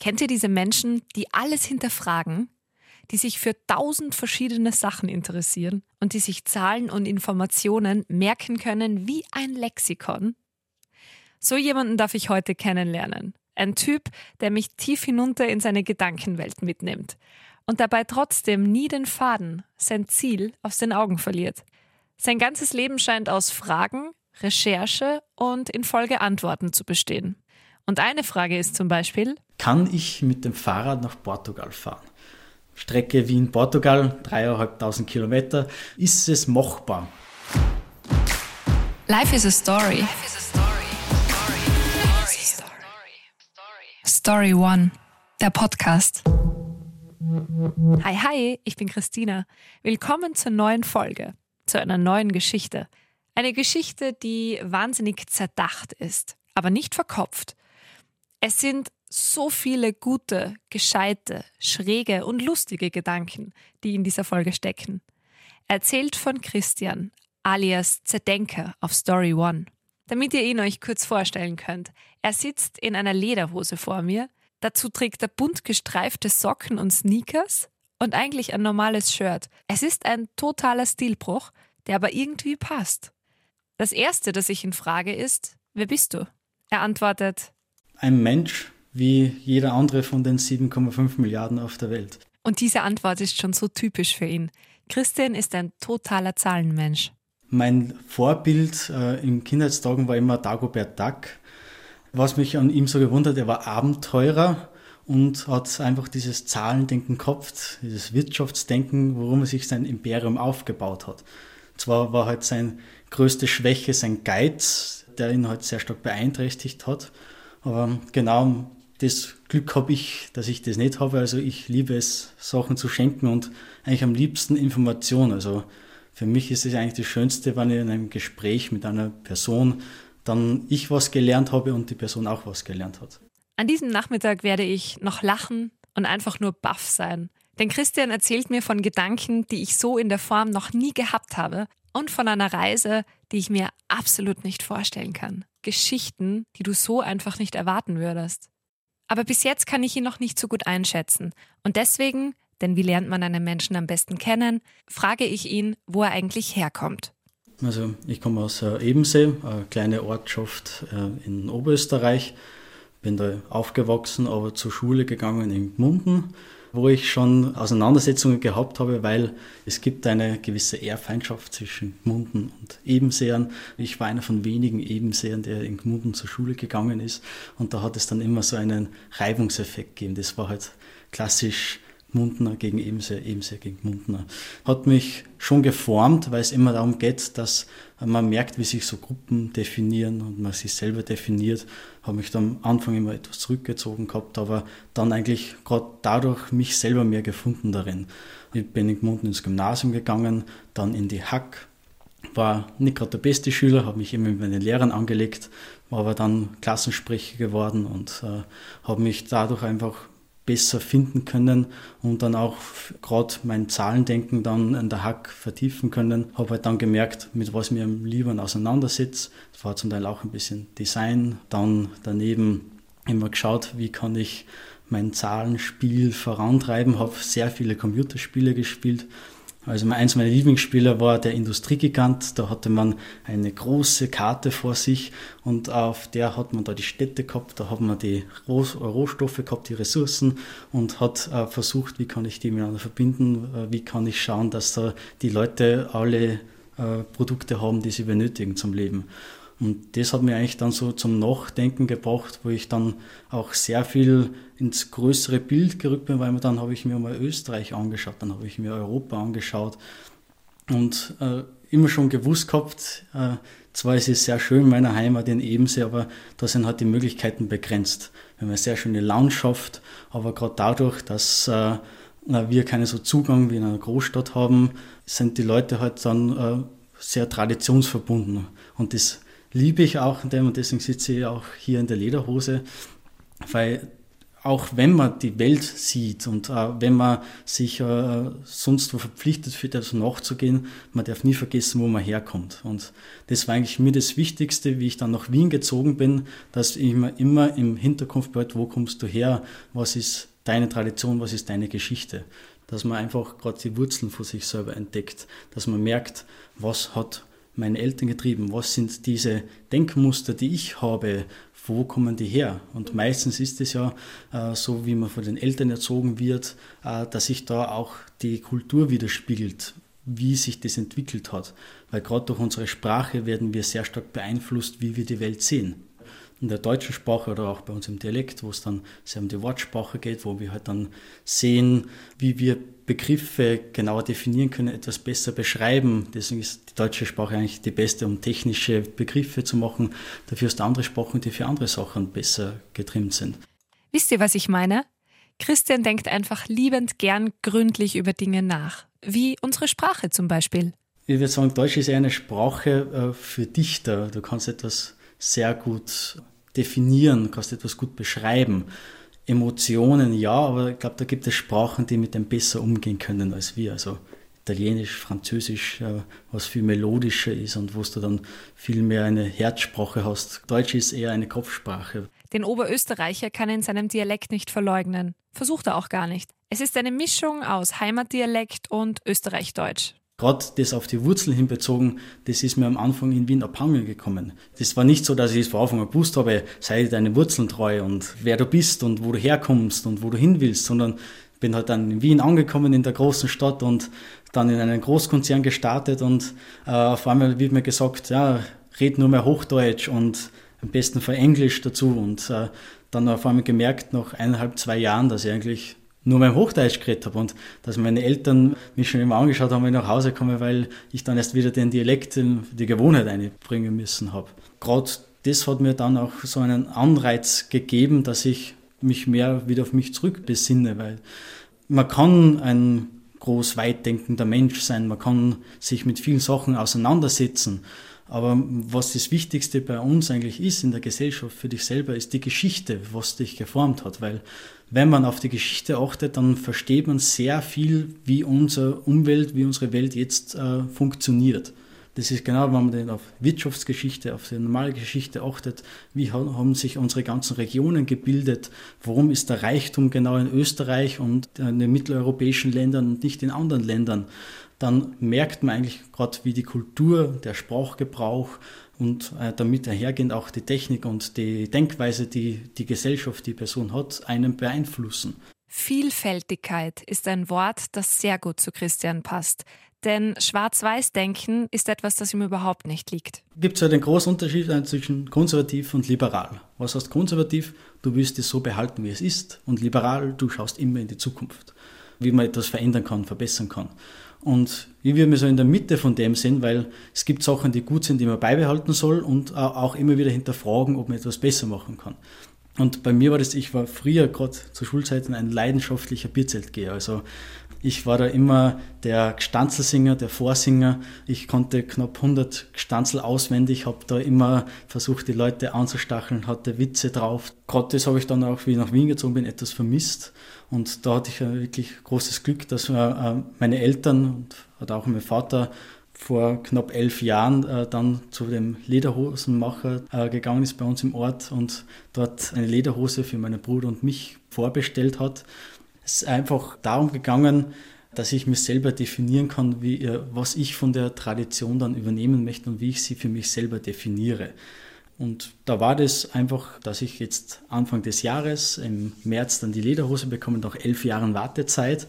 Kennt ihr diese Menschen, die alles hinterfragen, die sich für tausend verschiedene Sachen interessieren und die sich Zahlen und Informationen merken können wie ein Lexikon? So jemanden darf ich heute kennenlernen. Ein Typ, der mich tief hinunter in seine Gedankenwelt mitnimmt und dabei trotzdem nie den Faden, sein Ziel aus den Augen verliert. Sein ganzes Leben scheint aus Fragen, Recherche und in Folge Antworten zu bestehen. Und eine Frage ist zum Beispiel, kann ich mit dem Fahrrad nach Portugal fahren? Strecke Wien-Portugal, dreieinhalbtausend Kilometer. Ist es machbar? Life is a story. Story One, der Podcast. Hi, hi, ich bin Christina. Willkommen zur neuen Folge, zu einer neuen Geschichte. Eine Geschichte, die wahnsinnig zerdacht ist, aber nicht verkopft. Es sind so viele gute, gescheite, schräge und lustige Gedanken, die in dieser Folge stecken. Erzählt von Christian, alias Zerdenker auf Story One. Damit ihr ihn euch kurz vorstellen könnt, er sitzt in einer Lederhose vor mir, dazu trägt er bunt gestreifte Socken und Sneakers und eigentlich ein normales Shirt. Es ist ein totaler Stilbruch, der aber irgendwie passt. Das erste, das ich ihn frage, ist: Wer bist du? Er antwortet: ein Mensch wie jeder andere von den 7,5 Milliarden auf der Welt. Und diese Antwort ist schon so typisch für ihn. Christian ist ein totaler Zahlenmensch. Mein Vorbild äh, in Kindheitstagen war immer Dagobert Duck. Was mich an ihm so gewundert, er war Abenteurer und hat einfach dieses Zahlendenken gehabt, dieses Wirtschaftsdenken, worum er sich sein Imperium aufgebaut hat. Zwar war halt seine größte Schwäche sein Geiz, der ihn halt sehr stark beeinträchtigt hat. Aber genau das Glück habe ich, dass ich das nicht habe. Also ich liebe es, Sachen zu schenken und eigentlich am liebsten Informationen. Also für mich ist es eigentlich das Schönste, wenn ich in einem Gespräch mit einer Person dann ich was gelernt habe und die Person auch was gelernt hat. An diesem Nachmittag werde ich noch lachen und einfach nur baff sein. Denn Christian erzählt mir von Gedanken, die ich so in der Form noch nie gehabt habe und von einer Reise, die ich mir absolut nicht vorstellen kann. Geschichten, die du so einfach nicht erwarten würdest. Aber bis jetzt kann ich ihn noch nicht so gut einschätzen. Und deswegen, denn wie lernt man einen Menschen am besten kennen, frage ich ihn, wo er eigentlich herkommt. Also ich komme aus äh, Ebensee, eine kleine Ortschaft äh, in Oberösterreich. Bin da aufgewachsen, aber zur Schule gegangen in Gmunden wo ich schon Auseinandersetzungen gehabt habe, weil es gibt eine gewisse Ehrfeindschaft zwischen Gmunden und Ebenseern. Ich war einer von wenigen Ebenseern, der in Gmunden zur Schule gegangen ist und da hat es dann immer so einen Reibungseffekt gegeben. Das war halt klassisch Mundner gegen Ebenseer, Ebenseer gegen Mundner. Hat mich schon geformt, weil es immer darum geht, dass man merkt, wie sich so Gruppen definieren und man sich selber definiert. Habe mich dann am Anfang immer etwas zurückgezogen gehabt, aber dann eigentlich gerade dadurch mich selber mehr gefunden darin. Ich bin in Gmunden ins Gymnasium gegangen, dann in die Hack, war nicht gerade der beste Schüler, habe mich immer mit meinen Lehrern angelegt, war aber dann Klassensprecher geworden und äh, habe mich dadurch einfach besser finden können und dann auch gerade mein Zahlendenken dann in der Hack vertiefen können. Habe halt dann gemerkt, mit was mir am liebsten auseinandersetze. Das war zum Teil auch ein bisschen Design. Dann daneben immer geschaut, wie kann ich mein Zahlenspiel vorantreiben. Habe sehr viele Computerspiele gespielt also eins meiner Lieblingsspiele war der Industriegigant. Da hatte man eine große Karte vor sich und auf der hat man da die Städte gehabt, da hat man die Rohstoffe gehabt, die Ressourcen und hat äh, versucht, wie kann ich die miteinander verbinden, äh, wie kann ich schauen, dass da die Leute alle äh, Produkte haben, die sie benötigen zum Leben. Und das hat mir eigentlich dann so zum Nachdenken gebracht, wo ich dann auch sehr viel ins größere Bild gerückt bin, weil dann habe ich mir mal Österreich angeschaut, dann habe ich mir Europa angeschaut und äh, immer schon gewusst gehabt, äh, zwar ist es sehr schön in meiner Heimat in Ebensee, aber da sind halt die Möglichkeiten begrenzt. Wir haben eine sehr schöne Landschaft, aber gerade dadurch, dass äh, wir keinen so Zugang wie in einer Großstadt haben, sind die Leute halt dann äh, sehr traditionsverbunden und das liebe ich auch in dem und deswegen sitze ich auch hier in der Lederhose, weil auch wenn man die Welt sieht und äh, wenn man sich äh, sonst wo verpflichtet fühlt, also nachzugehen, man darf nie vergessen, wo man herkommt. Und das war eigentlich mir das Wichtigste, wie ich dann nach Wien gezogen bin, dass ich mir immer im Hinterkopf behält, wo kommst du her, was ist deine Tradition, was ist deine Geschichte. Dass man einfach gerade die Wurzeln von sich selber entdeckt, dass man merkt, was hat meine Eltern getrieben, was sind diese Denkmuster, die ich habe, wo kommen die her? Und meistens ist es ja äh, so, wie man von den Eltern erzogen wird, äh, dass sich da auch die Kultur widerspiegelt, wie sich das entwickelt hat. Weil gerade durch unsere Sprache werden wir sehr stark beeinflusst, wie wir die Welt sehen in der deutschen Sprache oder auch bei uns im Dialekt, wo es dann sehr um die Wortsprache geht, wo wir halt dann sehen, wie wir Begriffe genauer definieren können, etwas besser beschreiben. Deswegen ist die deutsche Sprache eigentlich die beste, um technische Begriffe zu machen. Dafür ist andere Sprachen, die für andere Sachen besser getrimmt sind. Wisst ihr, was ich meine? Christian denkt einfach liebend gern gründlich über Dinge nach, wie unsere Sprache zum Beispiel. Ich würde sagen, Deutsch ist eher eine Sprache äh, für Dichter. Du kannst etwas sehr gut definieren, kannst etwas gut beschreiben. Emotionen ja, aber ich glaube, da gibt es Sprachen, die mit dem besser umgehen können als wir. Also Italienisch, Französisch, äh, was viel melodischer ist und wo du dann viel mehr eine Herzsprache hast. Deutsch ist eher eine Kopfsprache. Den Oberösterreicher kann er in seinem Dialekt nicht verleugnen. Versucht er auch gar nicht. Es ist eine Mischung aus Heimatdialekt und Österreichdeutsch gerade das auf die Wurzeln hinbezogen, das ist mir am Anfang in Wien abhangen gekommen. Das war nicht so, dass ich es von Anfang an gewusst habe, sei deine Wurzeln treu und wer du bist und wo du herkommst und wo du hin willst, sondern bin halt dann in Wien angekommen, in der großen Stadt und dann in einen Großkonzern gestartet und äh, auf einmal wird mir gesagt, ja, red nur mehr Hochdeutsch und am besten für Englisch dazu und äh, dann auf einmal gemerkt, nach eineinhalb, zwei Jahren, dass ich eigentlich nur mein Hochdeutsch geredet habe und dass meine Eltern mich schon immer angeschaut haben, wenn ich nach Hause komme, weil ich dann erst wieder den Dialekt, die Gewohnheit einbringen müssen habe. Gerade das hat mir dann auch so einen Anreiz gegeben, dass ich mich mehr wieder auf mich zurückbesinne, weil man kann ein groß weit denkender Mensch sein, man kann sich mit vielen Sachen auseinandersetzen, aber was das Wichtigste bei uns eigentlich ist in der Gesellschaft für dich selber, ist die Geschichte, was dich geformt hat. Weil wenn man auf die Geschichte achtet, dann versteht man sehr viel, wie unsere Umwelt, wie unsere Welt jetzt äh, funktioniert. Das ist genau, wenn man auf Wirtschaftsgeschichte, auf die normale Geschichte achtet, wie haben sich unsere ganzen Regionen gebildet, warum ist der Reichtum genau in Österreich und in den mitteleuropäischen Ländern und nicht in anderen Ländern dann merkt man eigentlich gerade, wie die Kultur, der Sprachgebrauch und äh, damit einhergehend auch die Technik und die Denkweise, die die Gesellschaft, die Person hat, einen beeinflussen. Vielfältigkeit ist ein Wort, das sehr gut zu Christian passt. Denn Schwarz-Weiß-Denken ist etwas, das ihm überhaupt nicht liegt. Gibt es ja den großen Unterschied zwischen konservativ und liberal. Was heißt konservativ? Du willst es so behalten, wie es ist. Und liberal, du schaust immer in die Zukunft. Wie man etwas verändern kann, verbessern kann. Und ich würde mich so in der Mitte von dem sehen, weil es gibt Sachen, die gut sind, die man beibehalten soll und auch immer wieder hinterfragen, ob man etwas besser machen kann. Und bei mir war das, ich war früher gerade zu Schulzeiten ein leidenschaftlicher Bierzeltgeher. Also ich war da immer der Gstanzelsinger, der Vorsinger. Ich konnte knapp 100 Gstanzel auswendig, habe da immer versucht, die Leute anzustacheln, hatte Witze drauf. Gerade das habe ich dann auch, wie ich nach Wien gezogen bin, etwas vermisst. Und da hatte ich wirklich großes Glück, dass äh, meine Eltern und auch mein Vater vor knapp elf Jahren äh, dann zu dem Lederhosenmacher äh, gegangen ist bei uns im Ort und dort eine Lederhose für meinen Bruder und mich vorbestellt hat. Es ist einfach darum gegangen, dass ich mich selber definieren kann, wie, äh, was ich von der Tradition dann übernehmen möchte und wie ich sie für mich selber definiere. Und da war das einfach, dass ich jetzt Anfang des Jahres im März dann die Lederhose bekomme, nach elf Jahren Wartezeit.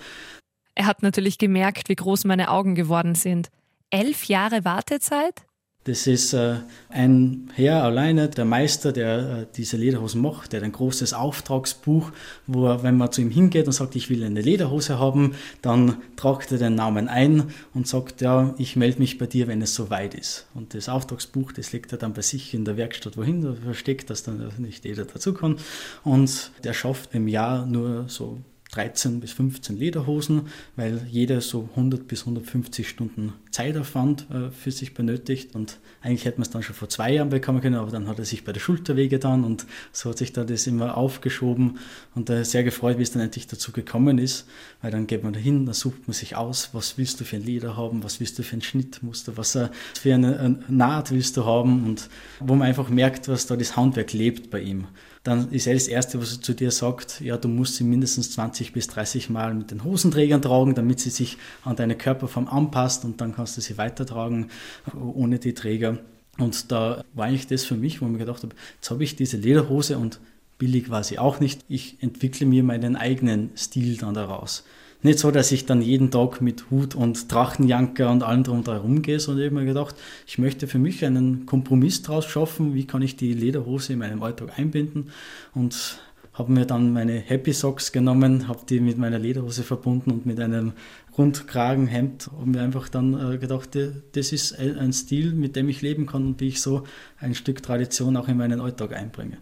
Er hat natürlich gemerkt, wie groß meine Augen geworden sind. Elf Jahre Wartezeit? Das ist äh, ein Herr alleine, der Meister, der äh, diese Lederhosen macht, der hat ein großes Auftragsbuch, wo er, wenn man zu ihm hingeht und sagt, ich will eine Lederhose haben, dann tragt er den Namen ein und sagt, ja, ich melde mich bei dir, wenn es soweit ist. Und das Auftragsbuch, das legt er dann bei sich in der Werkstatt wohin, da versteckt, dass dann nicht jeder dazu kann. Und der schafft im Jahr nur so 13 bis 15 Lederhosen, weil jeder so 100 bis 150 Stunden Zeitaufwand äh, für sich benötigt. Und eigentlich hätte man es dann schon vor zwei Jahren bekommen können, aber dann hat er sich bei der Schulter wehgetan und so hat sich da das immer aufgeschoben und da sehr gefreut, wie es dann endlich dazu gekommen ist, weil dann geht man dahin, dann sucht man sich aus, was willst du für ein Lieder haben, was willst du für ein Schnittmuster, was für eine Naht willst du haben und wo man einfach merkt, was da das Handwerk lebt bei ihm. Dann ist er das Erste, was er zu dir sagt, ja, du musst sie mindestens 20 bis 30 Mal mit den Hosenträgern tragen, damit sie sich an deine Körperform anpasst und dann kannst du sie weitertragen ohne die Träger. Und da war eigentlich das für mich, wo ich mir gedacht habe, jetzt habe ich diese Lederhose und billig war sie auch nicht. Ich entwickle mir meinen eigenen Stil dann daraus. Nicht so, dass ich dann jeden Tag mit Hut und Drachenjanker und allem drum herum gehe, sondern ich habe mir gedacht, ich möchte für mich einen Kompromiss daraus schaffen, wie kann ich die Lederhose in meinem Alltag einbinden und habe mir dann meine Happy Socks genommen, habe die mit meiner Lederhose verbunden und mit einem Rundkragenhemd und mir einfach dann äh, gedacht, das ist ein Stil, mit dem ich leben kann und wie ich so ein Stück Tradition auch in meinen Alltag einbringe.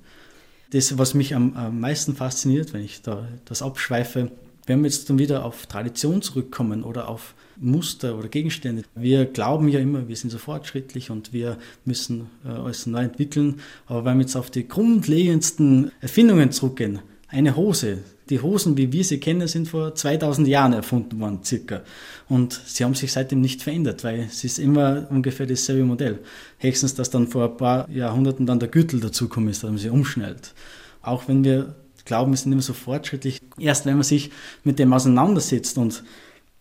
Das, was mich am, meisten fasziniert, wenn ich da das abschweife, wenn wir jetzt dann wieder auf Tradition zurückkommen oder auf Muster oder Gegenstände, wir glauben ja immer, wir sind so fortschrittlich und wir müssen äh, alles neu entwickeln. Aber wenn wir jetzt auf die grundlegendsten Erfindungen zurückgehen, eine Hose, die Hosen, wie wir sie kennen, sind vor 2000 Jahren erfunden worden, circa. Und sie haben sich seitdem nicht verändert, weil es ist immer ungefähr dasselbe Modell. Höchstens, dass dann vor ein paar Jahrhunderten dann der Gürtel dazugekommen ist, dass man sie umschnellt. Auch wenn wir glauben, wir sind immer so fortschrittlich. Erst wenn man sich mit dem auseinandersetzt und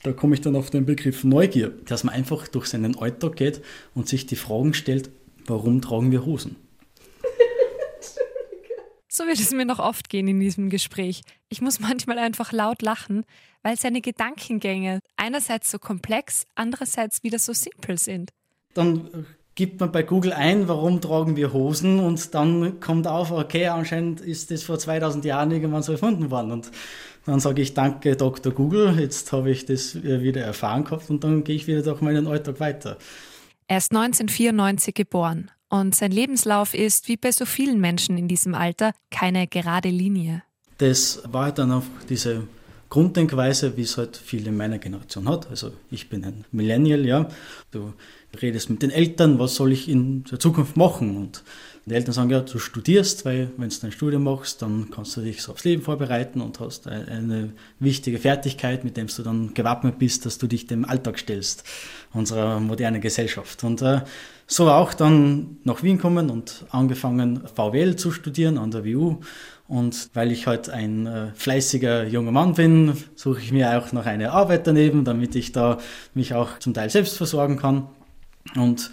da komme ich dann auf den Begriff Neugier, dass man einfach durch seinen Alltag geht und sich die Fragen stellt, warum tragen wir Hosen? So wird es mir noch oft gehen in diesem Gespräch. Ich muss manchmal einfach laut lachen, weil seine Gedankengänge einerseits so komplex, andererseits wieder so simpel sind. Dann gibt man bei Google ein, warum tragen wir Hosen und dann kommt auf, okay, anscheinend ist das vor 2000 Jahren irgendwann so erfunden worden und dann sage ich danke Dr. Google, jetzt habe ich das wieder erfahren gehabt und dann gehe ich wieder durch meinen Alltag weiter. Er ist 1994 geboren und sein Lebenslauf ist, wie bei so vielen Menschen in diesem Alter, keine gerade Linie. Das war dann auch diese Grunddenkweise, wie es halt viele in meiner Generation hat. Also ich bin ein Millennial, ja. Du redest mit den Eltern, was soll ich in der Zukunft machen? Und die Eltern sagen, ja, du studierst, weil wenn du dein Studium machst, dann kannst du dich so aufs Leben vorbereiten und hast eine wichtige Fertigkeit, mit dem du dann gewappnet bist, dass du dich dem Alltag stellst, unserer modernen Gesellschaft. Und äh, so auch dann nach Wien kommen und angefangen VWL zu studieren an der WU. Und weil ich halt ein äh, fleißiger junger Mann bin, suche ich mir auch noch eine Arbeit daneben, damit ich da mich auch zum Teil selbst versorgen kann. Und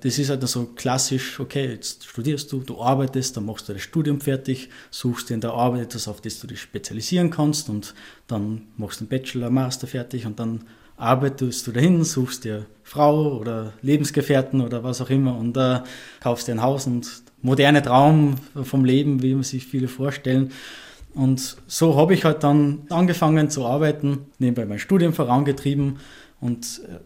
das ist halt so klassisch, okay, jetzt studierst du, du arbeitest, dann machst du das Studium fertig, suchst dir in der Arbeit etwas, auf das du dich spezialisieren kannst und dann machst du einen Bachelor, Master fertig und dann arbeitest du dahin, suchst dir Frau oder Lebensgefährten oder was auch immer und äh, kaufst dir ein Haus und moderne Traum vom Leben, wie man sich viele vorstellen. Und so habe ich halt dann angefangen zu arbeiten, nebenbei mein Studium vorangetrieben und äh,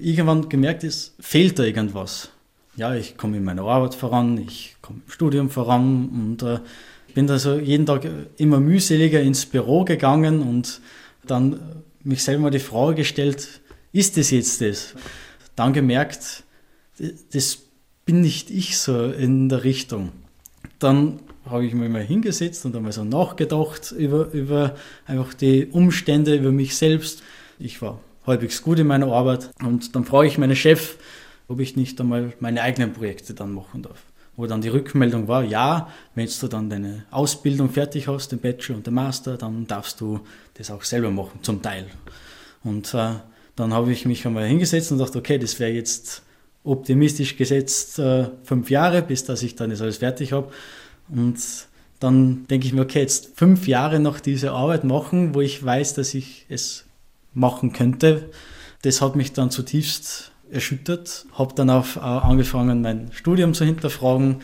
irgendwann gemerkt, es fehlt da irgendwas. Ja, ich komme in meiner Arbeit voran, ich komme im Studium voran und äh, bin da so jeden Tag immer mühseliger ins Büro gegangen und dann mich selber die Frage gestellt, ist das jetzt das? Dann gemerkt, das bin nicht ich so in der Richtung. Dann habe ich mich mal hingesetzt und einmal so nachgedacht über, über einfach die Umstände, über mich selbst. Ich war halbwegs gut in meiner Arbeit. Und dann frage ich meinen Chef, ob ich nicht einmal meine eigenen Projekte dann machen darf. Wo dann die Rückmeldung war, ja, wenn du dann deine Ausbildung fertig hast, den Bachelor und den Master, dann darfst du das auch selber machen, zum Teil. Und äh, dann habe ich mich einmal hingesetzt und dachte, okay, das wäre jetzt optimistisch gesetzt äh, fünf Jahre, bis dass ich dann das alles fertig habe. Und dann denke ich mir, okay, jetzt fünf Jahre noch diese Arbeit machen, wo ich weiß, dass ich es machen könnte. Das hat mich dann zutiefst erschüttert, habe dann auch äh, angefangen, mein Studium zu hinterfragen.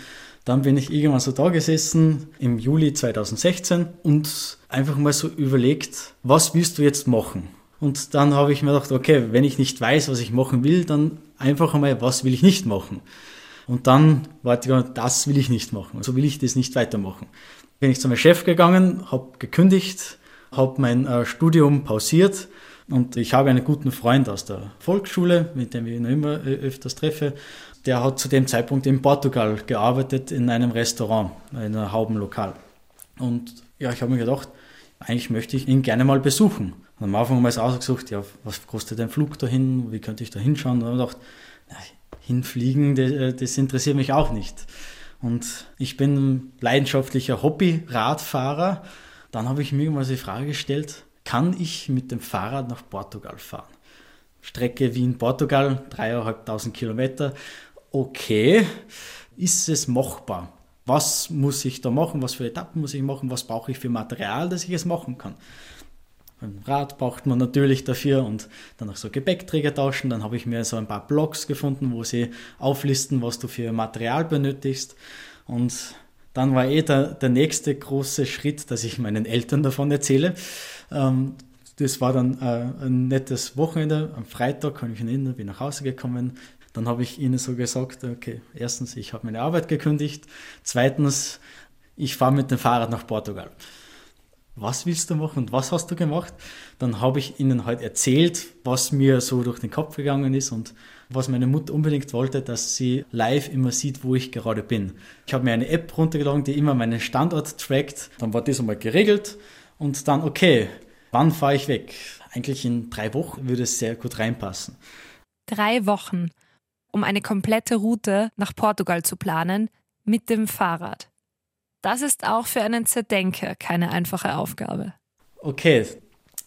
Dann bin ich irgendwann so da gesessen im Juli 2016 und einfach mal so überlegt, was willst du jetzt machen? Und dann habe ich mir gedacht, okay, wenn ich nicht weiß, was ich machen will, dann einfach einmal, was will ich nicht machen? Und dann war die, das will ich nicht machen. So also will ich das nicht weitermachen. Bin ich zu meinem Chef gegangen, habe gekündigt, habe mein äh, Studium pausiert Und ich habe einen guten Freund aus der Volksschule, mit dem ich noch immer öfters treffe. Der hat zu dem Zeitpunkt in Portugal gearbeitet, in einem Restaurant, in einem Haubenlokal. Und ja, ich habe mir gedacht, eigentlich möchte ich ihn gerne mal besuchen. Und am Anfang wir es ausgesucht, ja, was kostet ein Flug dahin, wie könnte ich da hinschauen? Und dann habe ich gedacht, na, hinfliegen, das, äh, das interessiert mich auch nicht. Und ich bin leidenschaftlicher Hobby-Radfahrer. Dann habe ich mir mal die Frage gestellt, kann ich mit dem Fahrrad nach Portugal fahren? Strecke Wien-Portugal, dreieinhalbtausend Kilometer. Okay, ist es machbar? Was muss ich da machen? Was für Etappen muss ich machen? Was brauche ich für Material, dass ich es machen kann? Ein Rad braucht man natürlich dafür und dann auch so Gepäckträger tauschen. Dann habe ich mir so ein paar Blogs gefunden, wo sie auflisten, was du für Material benötigst. Und dann war eh der, der nächste große Schritt, dass ich meinen Eltern davon erzähle. Ähm, das war dann äh, ein nettes Wochenende. Am Freitag kann ich erinnern, bin nach Hause gekommen. Dann habe ich ihnen so gesagt, okay, erstens, ich habe meine Arbeit gekündigt. Zweitens, ich fahre mit dem Fahrrad nach Portugal was willst du machen und was hast du gemacht? Dann habe ich ihnen halt erzählt, was mir so durch den Kopf gegangen ist und was meine Mutter unbedingt wollte, dass sie live immer sieht, wo ich gerade bin. Ich habe mir eine App runtergeladen, die immer meinen Standort trackt. Dann war das einmal geregelt und dann, okay, wann fahre ich weg? Eigentlich in drei Wochen würde es sehr gut reinpassen. Drei Wochen, um eine komplette Route nach Portugal zu planen mit dem Fahrrad. Das ist auch für einen Zerdenker keine einfache Aufgabe. Okay,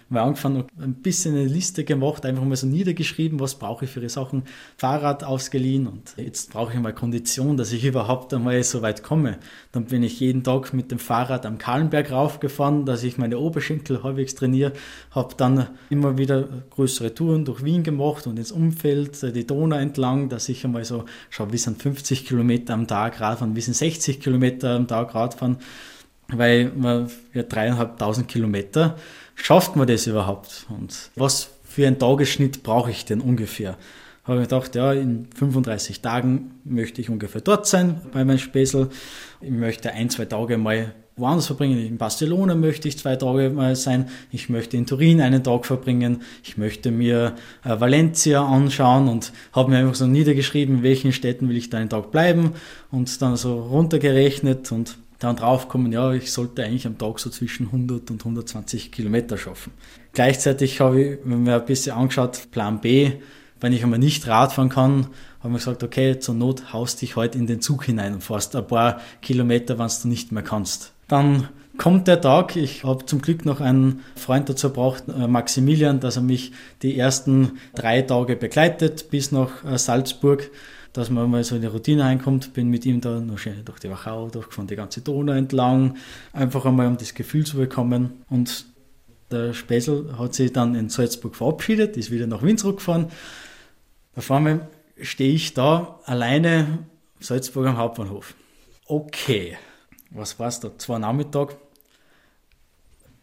wir haben angefangen, ein bisschen eine Liste gemacht, einfach mal so niedergeschrieben, was brauche ich für die Sachen. Fahrrad ausgeliehen und jetzt brauche ich mal Kondition, dass ich überhaupt einmal so weit komme. Dann bin ich jeden Tag mit dem Fahrrad am Kahlenberg raufgefahren, dass ich meine Oberschenkel halbwegs trainiere. Habe dann immer wieder größere Touren durch Wien gemacht und ins Umfeld, äh, die Donau entlang, dass ich einmal so, schau, wir sind 50 Kilometer am Tag Radfahren, wir sind 60 Kilometer am Tag Radfahren, weil wir ja dreieinhalbtausend Kilometer schafft man das überhaupt? Und was für einen Tagesschnitt brauche ich denn ungefähr? Habe ich gedacht, ja, in 35 Tagen möchte ich ungefähr dort sein bei meinem Späßel. Ich möchte ein, zwei Tage mal woanders verbringen. In Barcelona möchte ich zwei Tage mal sein. Ich möchte in Turin einen Tag verbringen. Ich möchte mir äh, Valencia anschauen und habe mir einfach so niedergeschrieben, in welchen Städten will ich da einen Tag bleiben und dann so runtergerechnet und dann draufkommen, ja, ich sollte eigentlich am Tag so zwischen 100 und 120 Kilometer schaffen. Gleichzeitig habe ich mir ein bisschen angeschaut, Plan B, wenn ich einmal nicht Radfahren kann, habe ich gesagt, okay, zur Not haust dich heute in den Zug hinein und fährst ein paar Kilometer, wenn du nicht mehr kannst. Dann kommt der Tag, ich habe zum Glück noch einen Freund dazu gebraucht, äh, Maximilian, dass er mich die ersten drei Tage begleitet bis nach äh, Salzburg dass man mal so in die Routine reinkommt. Bin mit ihm da noch schön durch die Wachau durchgefahren, die ganze Donau entlang, einfach einmal um das Gefühl zu bekommen. Und der Spessel hat sich dann in Salzburg verabschiedet, ist wieder nach Wien zurückgefahren. Auf einmal stehe ich da alleine Salzburg am Hauptbahnhof. Okay, was war es da? Zwei Nachmittag.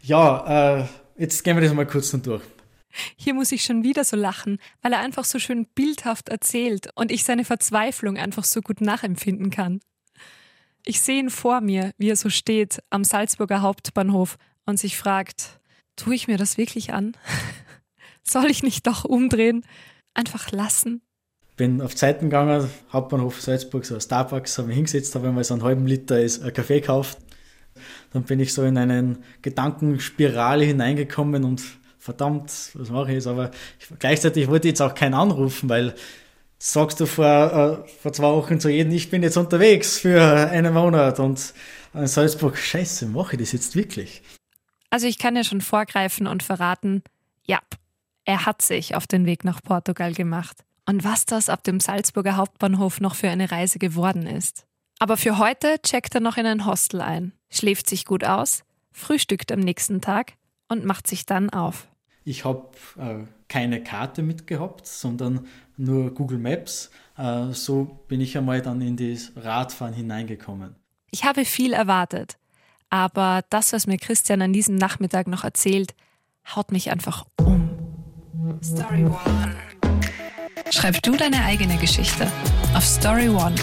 Ja, äh, jetzt gehen wir das mal kurz durch. Hier muss ich schon wieder so lachen, weil er einfach so schön bildhaft erzählt und ich seine Verzweiflung einfach so gut nachempfinden kann. Ich sehe ihn vor mir, wie er so steht am Salzburger Hauptbahnhof und sich fragt, tue ich mir das wirklich an? Soll ich nicht doch umdrehen? Einfach lassen? Bin auf Zeiten gegangen, Hauptbahnhof Salzburg, so Starbucks, habe mich hingesetzt, habe mir so einen halben Liter Kaffee gekauft. Dann bin ich so in einen Gedankenspirale hineingekommen und verdammt, was mache ich jetzt? Aber ich, gleichzeitig wollte ich jetzt auch keinen anrufen, weil sagst du vor, äh, vor zwei Wochen zu jedem, ich bin jetzt unterwegs für einen Monat und in Salzburg, scheiße, mache ich das jetzt wirklich? Also ich kann ja schon vorgreifen und verraten, ja, er hat sich auf den Weg nach Portugal gemacht. Und was das ab dem Salzburger Hauptbahnhof noch für eine Reise geworden ist. Aber für heute checkt er noch in ein Hostel ein, schläft sich gut aus, frühstückt am nächsten Tag und macht sich dann auf. Ich habe äh, keine Karte mitgehabt, sondern nur Google Maps. Äh, so bin ich einmal dann in das Radfahren hineingekommen. Ich habe viel erwartet, aber das, was mir Christian an diesem Nachmittag noch erzählt, haut mich einfach um. Story One. Schreib du deine eigene Geschichte auf Story One